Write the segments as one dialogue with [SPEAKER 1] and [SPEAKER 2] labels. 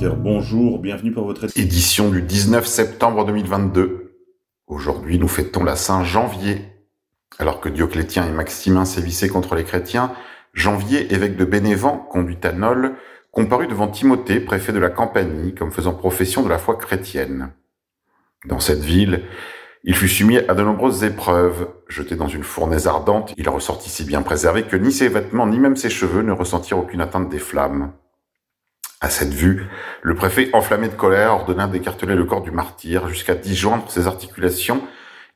[SPEAKER 1] Bonjour, bienvenue pour votre
[SPEAKER 2] édition du 19 septembre 2022. Aujourd'hui, nous fêtons la Saint-Janvier. Alors que Dioclétien et Maximin sévissaient contre les chrétiens, Janvier, évêque de Bénévent, conduit à Nol, comparut devant Timothée, préfet de la Campanie, comme faisant profession de la foi chrétienne. Dans cette ville, il fut soumis à de nombreuses épreuves. Jeté dans une fournaise ardente, il ressortit si bien préservé que ni ses vêtements ni même ses cheveux ne ressentirent aucune atteinte des flammes. À cette vue, le préfet, enflammé de colère, ordonna d'écarteler le corps du martyr jusqu'à disjoindre ses articulations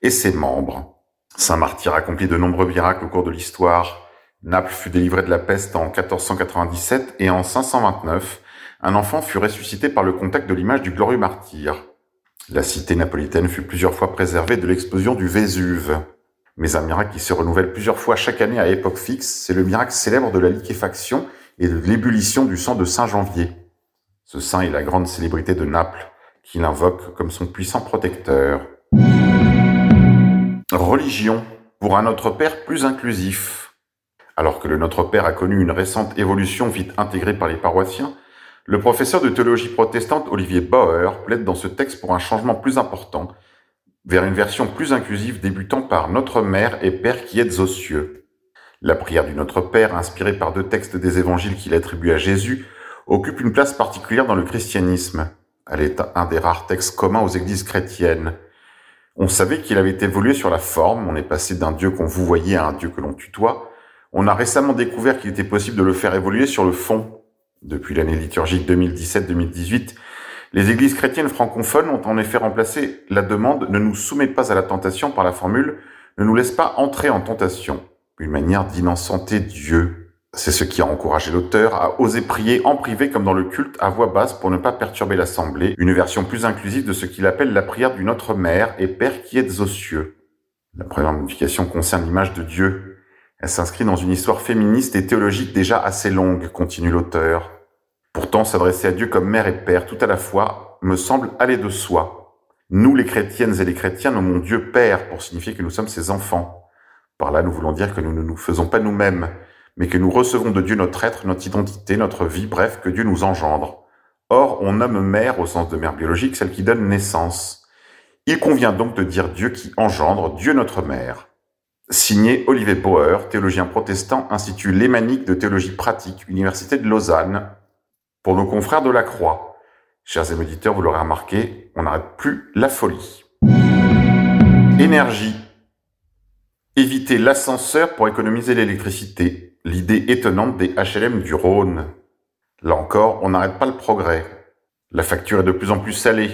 [SPEAKER 2] et ses membres. Saint Martyr accomplit de nombreux miracles au cours de l'histoire. Naples fut délivré de la peste en 1497 et en 529, un enfant fut ressuscité par le contact de l'image du glorieux martyr. La cité napolitaine fut plusieurs fois préservée de l'explosion du Vésuve. Mais un miracle qui se renouvelle plusieurs fois chaque année à époque fixe, c'est le miracle célèbre de la liquéfaction et de l'ébullition du sang de Saint Janvier. Ce saint est la grande célébrité de Naples, qui l'invoque comme son puissant protecteur. Religion, pour un Notre Père plus inclusif. Alors que le Notre Père a connu une récente évolution vite intégrée par les paroissiens, le professeur de théologie protestante Olivier Bauer plaide dans ce texte pour un changement plus important, vers une version plus inclusive débutant par Notre Mère et Père qui êtes aux cieux. La prière du Notre Père, inspirée par deux textes des évangiles qu'il attribue à Jésus, occupe une place particulière dans le christianisme. Elle est un des rares textes communs aux églises chrétiennes. On savait qu'il avait évolué sur la forme, on est passé d'un Dieu qu'on vous voyait à un Dieu que l'on tutoie. On a récemment découvert qu'il était possible de le faire évoluer sur le fond, depuis l'année liturgique 2017-2018, les églises chrétiennes francophones ont en effet remplacé la demande ne nous soumets pas à la tentation par la formule ne nous laisse pas entrer en tentation, une manière d'innocenter Dieu. C'est ce qui a encouragé l'auteur à oser prier en privé comme dans le culte à voix basse pour ne pas perturber l'assemblée, une version plus inclusive de ce qu'il appelle la prière du Notre Mère et Père qui êtes aux cieux. La première modification concerne l'image de Dieu, elle s'inscrit dans une histoire féministe et théologique déjà assez longue, continue l'auteur. Pourtant, s'adresser à Dieu comme mère et père tout à la fois me semble aller de soi. Nous, les chrétiennes et les chrétiens, nommons Dieu Père pour signifier que nous sommes ses enfants. Par là, nous voulons dire que nous ne nous faisons pas nous-mêmes, mais que nous recevons de Dieu notre être, notre identité, notre vie, bref, que Dieu nous engendre. Or, on nomme mère au sens de mère biologique celle qui donne naissance. Il convient donc de dire Dieu qui engendre, Dieu notre mère. Signé Olivier Bauer, théologien protestant, Institut Lémanique de théologie pratique, Université de Lausanne. Pour nos confrères de la Croix, chers éditeurs, vous l'aurez remarqué, on n'arrête plus la folie. Énergie. Éviter l'ascenseur pour économiser l'électricité. L'idée étonnante des HLM du Rhône. Là encore, on n'arrête pas le progrès. La facture est de plus en plus salée.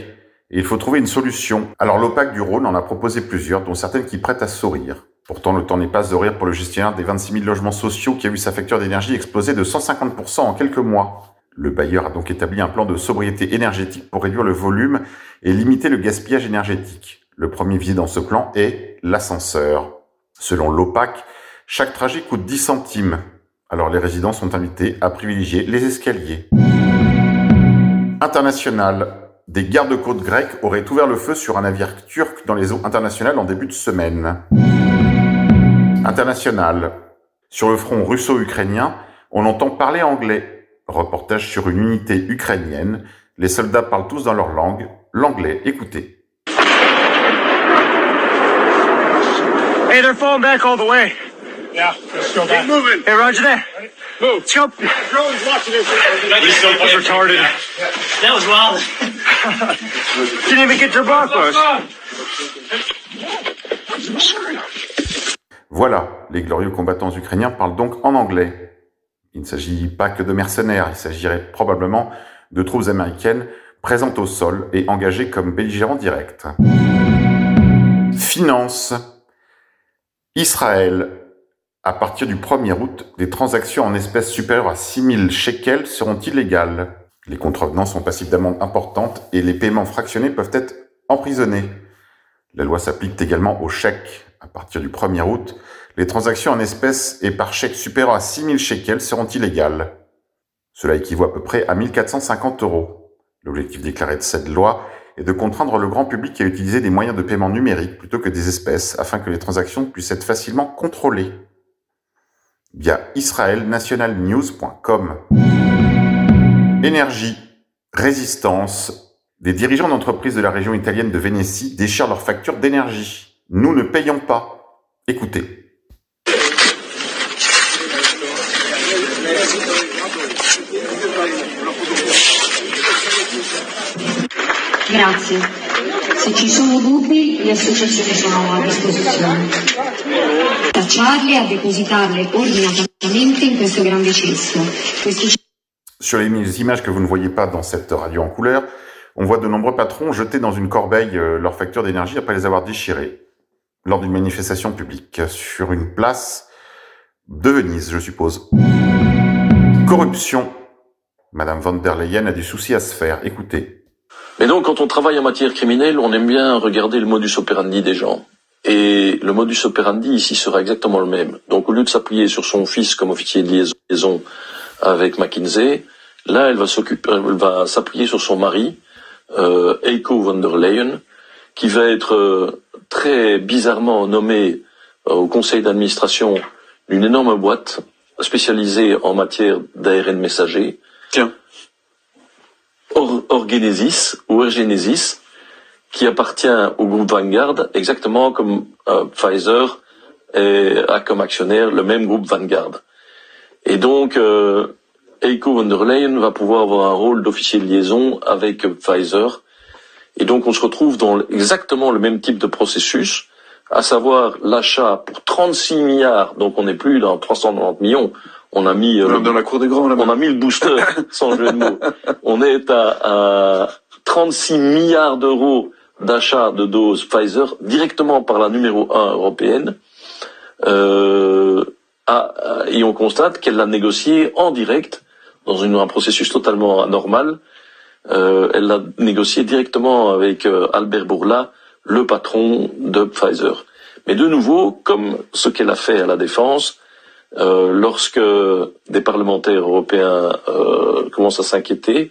[SPEAKER 2] Et il faut trouver une solution. Alors l'OPAC du Rhône en a proposé plusieurs, dont certaines qui prêtent à sourire. Pourtant, le temps n'est pas de rire pour le gestionnaire des 26 000 logements sociaux qui a vu sa facture d'énergie exploser de 150% en quelques mois. Le bailleur a donc établi un plan de sobriété énergétique pour réduire le volume et limiter le gaspillage énergétique. Le premier visé dans ce plan est l'ascenseur. Selon l'OPAC, chaque trajet coûte 10 centimes. Alors les résidents sont invités à privilégier les escaliers. International. Des gardes-côtes grecs auraient ouvert le feu sur un navire turc dans les eaux internationales en début de semaine. International. Sur le front russo-ukrainien, on entend parler anglais. Reportage sur une unité ukrainienne. Les soldats parlent tous dans leur langue. L'anglais, écoutez.
[SPEAKER 3] Hey, they're falling back all the way.
[SPEAKER 4] Yeah, let's go back.
[SPEAKER 3] Keep moving. Hey, Roger that.
[SPEAKER 4] Move.
[SPEAKER 3] Let's go.
[SPEAKER 4] Drone's watching this.
[SPEAKER 3] That was retarded.
[SPEAKER 5] That was wild.
[SPEAKER 3] Didn't even get to the block post.
[SPEAKER 2] Voilà, les glorieux combattants ukrainiens parlent donc en anglais. Il ne s'agit pas que de mercenaires, il s'agirait probablement de troupes américaines présentes au sol et engagées comme belligérants directs. Finance. Israël. À partir du 1er août, des transactions en espèces supérieures à 6000 shekels seront illégales. Les contrevenants sont passibles d'amendes importantes et les paiements fractionnés peuvent être emprisonnés. La loi s'applique également aux chèques. À partir du 1er août, les transactions en espèces et par chèque supérieurs à 6000 shekels seront illégales. Cela équivaut à peu près à 1450 euros. L'objectif déclaré de cette loi est de contraindre le grand public à utiliser des moyens de paiement numériques plutôt que des espèces afin que les transactions puissent être facilement contrôlées. Via israelnationalnews.com. Énergie. Résistance. Des dirigeants d'entreprises de la région italienne de Vénétie déchirent leurs factures d'énergie. Nous ne payons pas. Écoutez.
[SPEAKER 5] Grazie. Se ci sono dubbi, le associazioni sono a disposizione. Tacciarli e depositarli ordinatamente in questo grande cesto.
[SPEAKER 2] Sur les images que vous ne voyez pas dans cette radio en couleur, on voit de nombreux patrons jeter dans une corbeille euh, leurs factures d'énergie après les avoir déchirées lors d'une manifestation publique sur une place de Venise, je suppose. Corruption. Madame von der Leyen a du souci à se faire. Écoutez.
[SPEAKER 6] Mais donc, quand on travaille en matière criminelle, on aime bien regarder le modus operandi des gens. Et le modus operandi ici sera exactement le même. Donc, au lieu de s'appuyer sur son fils comme officier de liaison avec McKinsey, là, elle va s'appuyer sur son mari, euh, Eiko von der Leyen, qui va être euh, très bizarrement nommé euh, au conseil d'administration d'une énorme boîte spécialisée en matière d'ARN messager.
[SPEAKER 7] Tiens.
[SPEAKER 6] Or, Orgenesis ou Orgenesis, qui appartient au groupe Vanguard, exactement comme euh, Pfizer a comme actionnaire le même groupe Vanguard. Et donc, euh, Eiko von der Leyen va pouvoir avoir un rôle d'officier de liaison avec Pfizer. Et donc, on se retrouve dans exactement le même type de processus, à savoir l'achat pour 36 milliards. Donc, on n'est plus dans 390 millions. On a mis euh,
[SPEAKER 7] Dans la cour des grands, là
[SPEAKER 6] on a mis le booster, sans jeu de mots. On est à, à 36 milliards d'euros d'achat de doses Pfizer directement par la numéro 1 européenne. Euh, à- et on constate qu'elle l'a négocié en direct dans une- un processus totalement anormal. Euh, elle l'a négocié directement avec euh, Albert Bourla, le patron de Pfizer. Mais de nouveau, comme ce qu'elle a fait à la défense, euh, lorsque des parlementaires européens euh, commencent à s'inquiéter,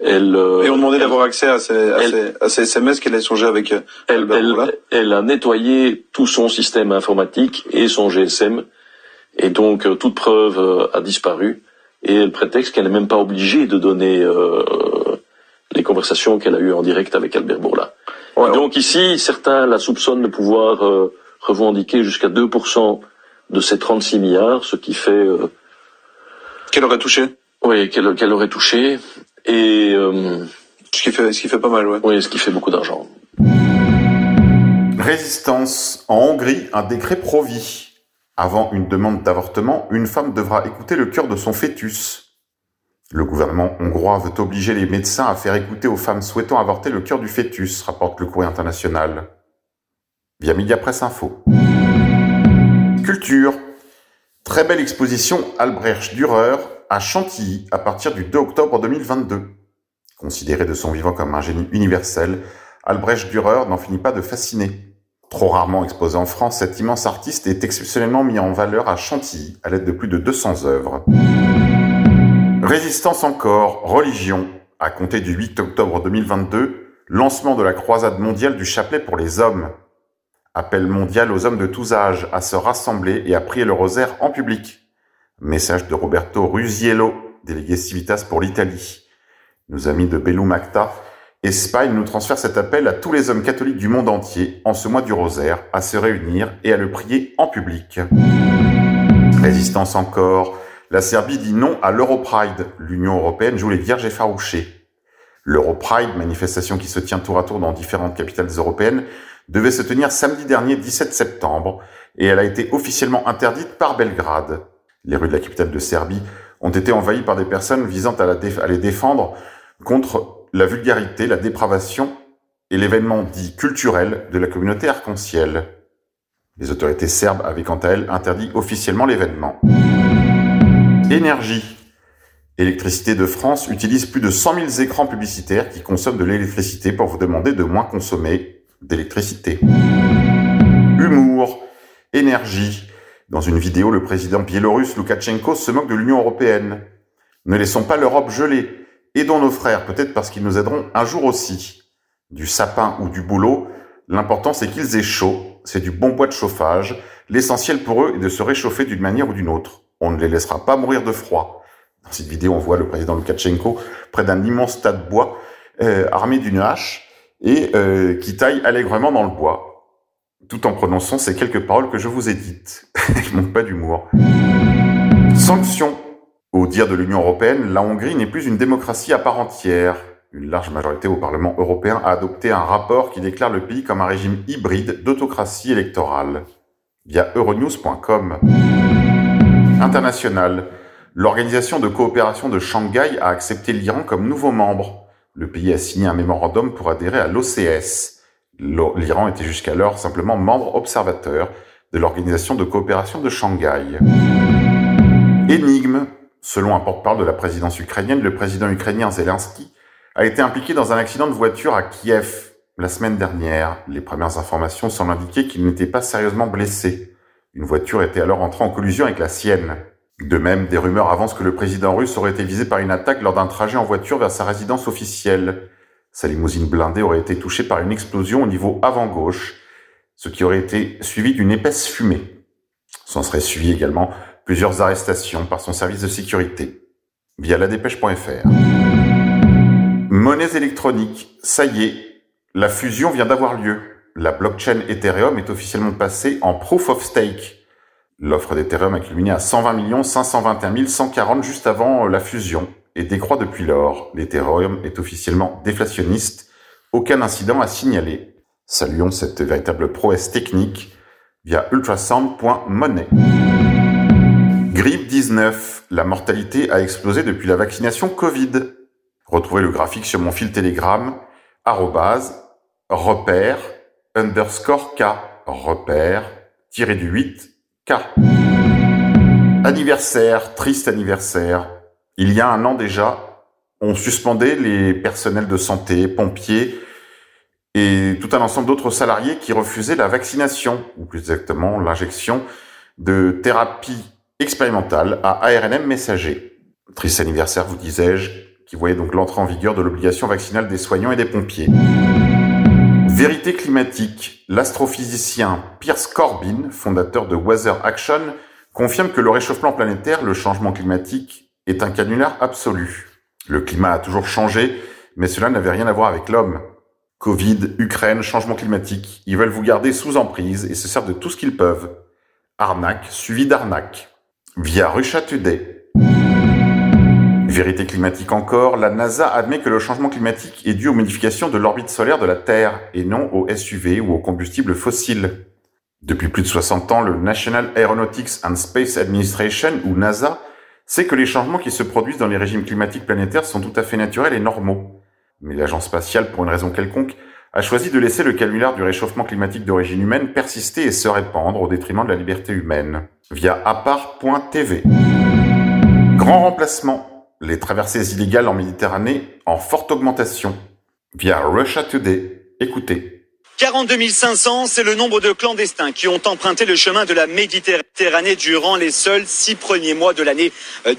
[SPEAKER 6] elle, euh,
[SPEAKER 7] Et on demandait
[SPEAKER 6] elle-
[SPEAKER 7] d'avoir accès à ces, à
[SPEAKER 6] elle-
[SPEAKER 7] ces, à ces SMS qu'elle a échangé avec euh,
[SPEAKER 6] elle, elle- elle a nettoyé tout son système informatique et son GSM, et donc euh, toute preuve a disparu. Et elle prétexte qu'elle n'est même pas obligée de donner euh, les conversations qu'elle a eues en direct avec Albert Bourla.
[SPEAKER 7] Ouais,
[SPEAKER 6] donc ici, certains la soupçonnent de pouvoir euh, revendiquer jusqu'à 2% de ces 36 milliards, ce qui fait euh,
[SPEAKER 7] Qu'elle aurait touché?
[SPEAKER 6] oui qu'elle aurait touché. Et euh,
[SPEAKER 7] Ce qui fait, ce qui fait pas mal, ouais.
[SPEAKER 6] oui, ce qui fait beaucoup d'argent.
[SPEAKER 2] Résistance. En Hongrie, un décret pro-vie. Avant une demande d'avortement, une femme devra écouter le cœur de son fœtus. Le gouvernement hongrois veut obliger les médecins à faire écouter aux femmes souhaitant avorter le cœur du fœtus, rapporte le courrier international. Via Media Presse Info. Culture. Très belle exposition Albrecht Dürer à Chantilly à partir du 2 octobre 2022. Considéré de son vivant comme un génie universel, Albrecht Dürer n'en finit pas de fasciner. Trop rarement exposé en France, cet immense artiste est exceptionnellement mis en valeur à Chantilly à l'aide de plus de 200 œuvres. Résistance encore, religion. À compter du 8 octobre 2022, lancement de la croisade mondiale du chapelet pour les hommes. Appel mondial aux hommes de tous âges à se rassembler et à prier le rosaire en public. Message de Roberto Rusiello, délégué Civitas pour l'Italie. Nos amis de Bellum Acta, Espagne nous transfère cet appel à tous les hommes catholiques du monde entier, en ce mois du rosaire, à se réunir et à le prier en public. Résistance encore. La Serbie dit non à l'Europride. L'Union européenne joue les vierges effarouchées. L'Europride, manifestation qui se tient tour à tour dans différentes capitales européennes, devait se tenir samedi dernier 17 septembre et elle a été officiellement interdite par Belgrade. Les rues de la capitale de Serbie ont été envahies par des personnes visant à, les défendre contre la vulgarité, la dépravation et l'événement dit culturel de la communauté arc-en-ciel. Les autorités serbes avaient quant à elles interdit officiellement l'événement. Énergie. Électricité de France utilise plus de 100 000 écrans publicitaires qui consomment de l'électricité pour vous demander de moins consommer d'électricité. Humour. Énergie. Dans une vidéo, le président biélorusse Loukachenko se moque de l'Union européenne. Ne laissons pas l'Europe geler. Aidons nos frères, peut-être parce qu'ils nous aideront un jour aussi. Du sapin ou du boulot, l'important c'est qu'ils aient chaud, c'est du bon bois de chauffage. L'essentiel pour eux est de se réchauffer d'une manière ou d'une autre. On ne les laissera pas mourir de froid. Dans cette vidéo, on voit le président Loukachenko près d'un immense tas de bois, euh, armé d'une hache, et euh, qui taille allègrement dans le bois, tout en prononçant ces quelques paroles que je vous ai dites. Il manque pas d'humour. Sanctions. Au dire de l'Union européenne, la Hongrie n'est plus une démocratie à part entière. Une large majorité au Parlement européen a adopté un rapport qui déclare le pays comme un régime hybride d'autocratie électorale. Via euronews.com. International. L'Organisation de coopération de Shanghai a accepté l'Iran comme nouveau membre. Le pays a signé un mémorandum pour adhérer à l'OCS. L'Iran était jusqu'alors simplement membre observateur de l'Organisation de coopération de Shanghai. Énigme. Selon un porte-parole de la présidence ukrainienne, le président ukrainien Zelensky a été impliqué dans un accident de voiture à Kiev la semaine dernière. Les premières informations semblent indiquer qu'il n'était pas sérieusement blessé. Une voiture était alors entrée en collision avec la sienne. De même, des rumeurs avancent que le président russe aurait été visé par une attaque lors d'un trajet en voiture vers sa résidence officielle. Sa limousine blindée aurait été touchée par une explosion au niveau avant-gauche, ce qui aurait été suivi d'une épaisse fumée. S'en serait suivi également plusieurs arrestations par son service de sécurité, via la dépêche.fr. Monnaies électroniques, ça y est, la fusion vient d'avoir lieu. La blockchain Ethereum est officiellement passée en Proof of Stake. L'offre d'Ethereum a culminé à 120 521 140 juste avant la fusion et décroît depuis lors. L'Ethereum est officiellement déflationniste. Aucun incident à signaler. Saluons cette véritable prouesse technique via ultrasound.money. Grippe 19. La mortalité a explosé depuis la vaccination Covid. Retrouvez le graphique sur mon fil Telegram, arrobase, repère, underscore K, repère, tiré du 8, K. Anniversaire, triste anniversaire. Il y a un an déjà, on suspendait les personnels de santé, pompiers et tout un ensemble d'autres salariés qui refusaient la vaccination, ou plus exactement l'injection de thérapie expérimentale à ARNM messager. Triste anniversaire, vous disais-je, qui voyait donc l'entrée en vigueur de l'obligation vaccinale des soignants et des pompiers. Vérité climatique. L'astrophysicien Pierce Corbin, fondateur de Weather Action, confirme que le réchauffement planétaire, le changement climatique, est un canular absolu. Le climat a toujours changé, mais cela n'avait rien à voir avec l'homme. Covid, Ukraine, changement climatique, ils veulent vous garder sous emprise et se servent de tout ce qu'ils peuvent. Arnaque suivi d'arnaque. Via Russia Today. Vérité climatique encore, la NASA admet que le changement climatique est dû aux modifications de l'orbite solaire de la Terre et non aux SUV ou aux combustibles fossiles. Depuis plus de 60 ans, le National Aeronautics and Space Administration, ou NASA, sait que les changements qui se produisent dans les régimes climatiques planétaires sont tout à fait naturels et normaux. Mais l'agence spatiale, pour une raison quelconque, a choisi de laisser le canular du réchauffement climatique d'origine humaine persister et se répandre au détriment de la liberté humaine, via apart.tv. Grand remplacement. Les traversées illégales en Méditerranée en forte augmentation, via Russia Today. Écoutez.
[SPEAKER 8] 42 500, c'est le nombre de clandestins qui ont emprunté le chemin de la Méditerranée durant les seuls six premiers mois de l'année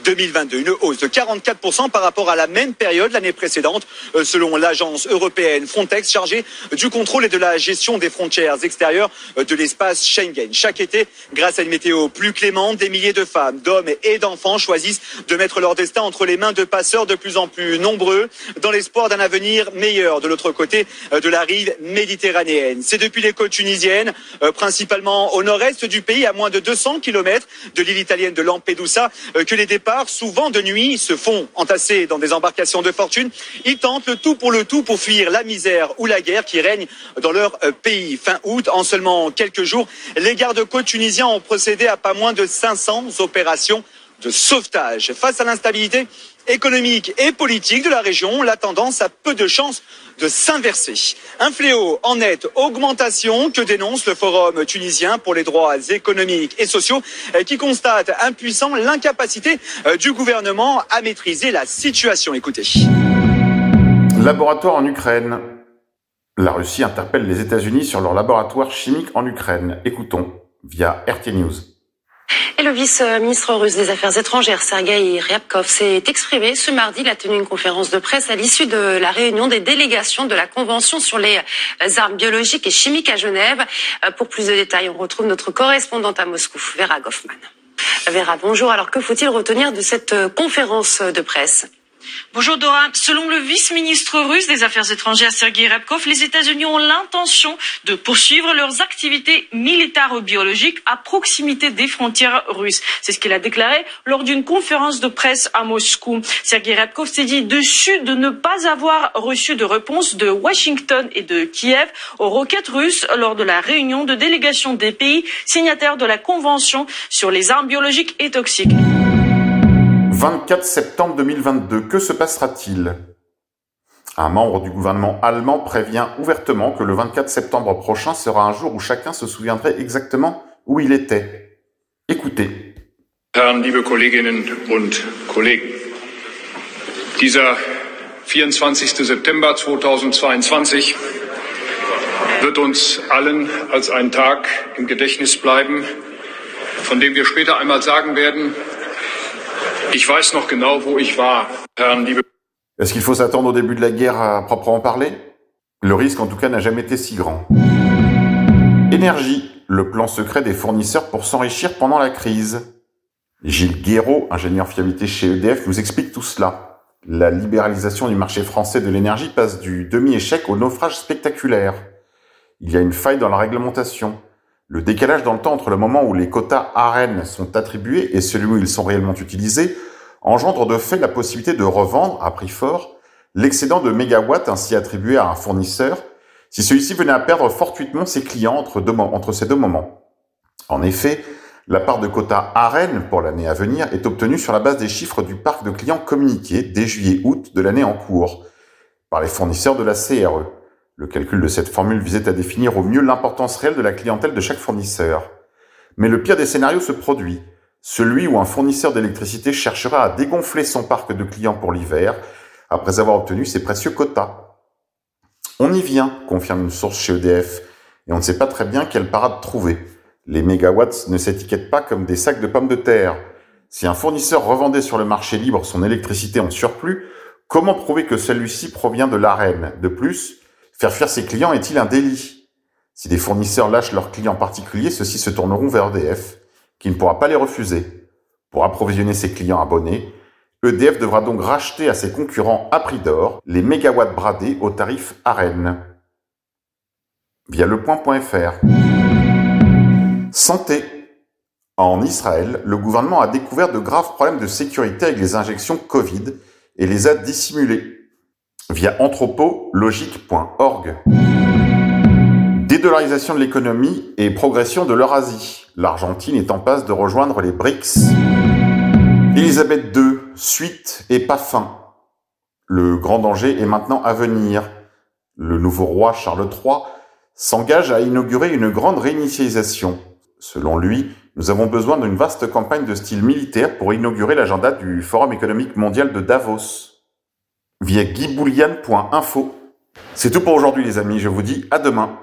[SPEAKER 8] 2022. Une hausse de 44% par rapport à la même période l'année précédente, selon l'agence européenne Frontex, chargée du contrôle et de la gestion des frontières extérieures de l'espace Schengen. Chaque été, grâce à une météo plus clémente, des milliers de femmes, d'hommes et d'enfants choisissent de mettre leur destin entre les mains de passeurs de plus en plus nombreux, dans l'espoir d'un avenir meilleur de l'autre côté de la rive méditerranéenne. C'est depuis les côtes tunisiennes, euh, principalement au nord-est du pays, à moins de 200 kilomètres de l'île italienne de Lampedusa, euh, que les départs, souvent de nuit, se font entasser dans des embarcations de fortune. Ils tentent le tout pour le tout pour fuir la misère ou la guerre qui règne dans leur euh, pays. Fin août, en seulement quelques jours, les gardes-côtes tunisiens ont procédé à pas moins de 500 opérations de sauvetage. Face à l'instabilité économique et politique de la région, la tendance a peu de chances de s'inverser. Un fléau en nette augmentation que dénonce le Forum tunisien pour les droits économiques et sociaux qui constate impuissant l'incapacité du gouvernement à maîtriser la situation. Écoutez.
[SPEAKER 2] Laboratoire en Ukraine. La Russie interpelle les États-Unis sur leur laboratoire chimique en Ukraine. Écoutons via RT News.
[SPEAKER 9] Et le vice-ministre russe des Affaires étrangères, Sergei Ryabkov, s'est exprimé ce mardi. Il a tenu une conférence de presse à l'issue de la réunion des délégations de la Convention sur les armes biologiques et chimiques à Genève. Pour plus de détails, on retrouve notre correspondante à Moscou, Vera Goffman. Vera, bonjour. Alors que faut-il retenir de cette euh, conférence de presse?
[SPEAKER 10] Bonjour Dora. Selon le vice-ministre russe des Affaires étrangères Sergei Ryabkov, les États-Unis ont l'intention de poursuivre leurs activités militaires biologiques à proximité des frontières russes. C'est ce qu'il a déclaré lors d'une conférence de presse à Moscou. Sergei Ryabkov s'est dit dessus de ne pas avoir reçu de réponse de Washington et de Kiev aux roquettes russes lors de la réunion de délégation des pays signataires de la Convention sur les armes biologiques et toxiques.
[SPEAKER 2] 24 septembre 2022, que se passera-t-il? Un membre du gouvernement allemand prévient ouvertement que le 24 septembre prochain sera un jour où chacun se souviendrait exactement où il était. Écoutez.
[SPEAKER 11] Liebe Kolleginnen und Kollegen, dieser 24. September 2022 wird uns allen als ein Tag im Gedächtnis bleiben, von dem wir später einmal sagen werden,
[SPEAKER 2] Est-ce qu'il faut s'attendre au début de la guerre à proprement parler? Le risque en tout cas n'a jamais été si grand. Énergie, le plan secret des fournisseurs pour s'enrichir pendant la crise. Gilles Guéraud, ingénieur fiabilité chez EDF, nous explique tout cela. La libéralisation du marché français de l'énergie passe du demi-échec au naufrage spectaculaire. Il y a une faille dans la réglementation. Le décalage dans le temps entre le moment où les quotas AREN sont attribués et celui où ils sont réellement utilisés engendre de fait la possibilité de revendre, à prix fort, l'excédent de mégawatts ainsi attribué à un fournisseur si celui-ci venait à perdre fortuitement ses clients entre, ces deux moments. En effet, la part de quotas AREN pour l'année à venir est obtenue sur la base des chiffres du parc de clients communiqués dès juillet-août de l'année en cours par les fournisseurs de la CRE. Le calcul de cette formule visait à définir au mieux l'importance réelle de la clientèle de chaque fournisseur. Mais le pire des scénarios se produit, celui où un fournisseur d'électricité cherchera à dégonfler son parc de clients pour l'hiver, après avoir obtenu ses précieux quotas. On y vient, confirme une source chez EDF, et on ne sait pas très bien quelle parade trouver. Les mégawatts ne s'étiquettent pas comme des sacs de pommes de terre. Si un fournisseur revendait sur le marché libre son électricité en surplus, comment prouver que celui-ci provient de l'arène De plus, Faire fuir ses clients est-il un délit? Si des fournisseurs lâchent leurs clients particuliers, ceux-ci se tourneront vers EDF, qui ne pourra pas les refuser. Pour approvisionner ses clients abonnés, EDF devra donc racheter à ses concurrents à prix d'or les mégawatts bradés au tarif AREN. Via lepoint.fr. Santé. En Israël, le gouvernement a découvert de graves problèmes de sécurité avec les injections Covid et les a dissimulés via anthropologique.org. Dédollarisation de l'économie et progression de l'Eurasie. L'Argentine est en passe de rejoindre les BRICS. Elisabeth II, suite et pas fin. Le grand danger est maintenant à venir. Le nouveau roi Charles III s'engage à inaugurer une grande réinitialisation. Selon lui, nous avons besoin d'une vaste campagne de style militaire pour inaugurer l'agenda du Forum économique mondial de Davos via guyboulian.info. C'est tout pour aujourd'hui les amis, je vous dis à demain.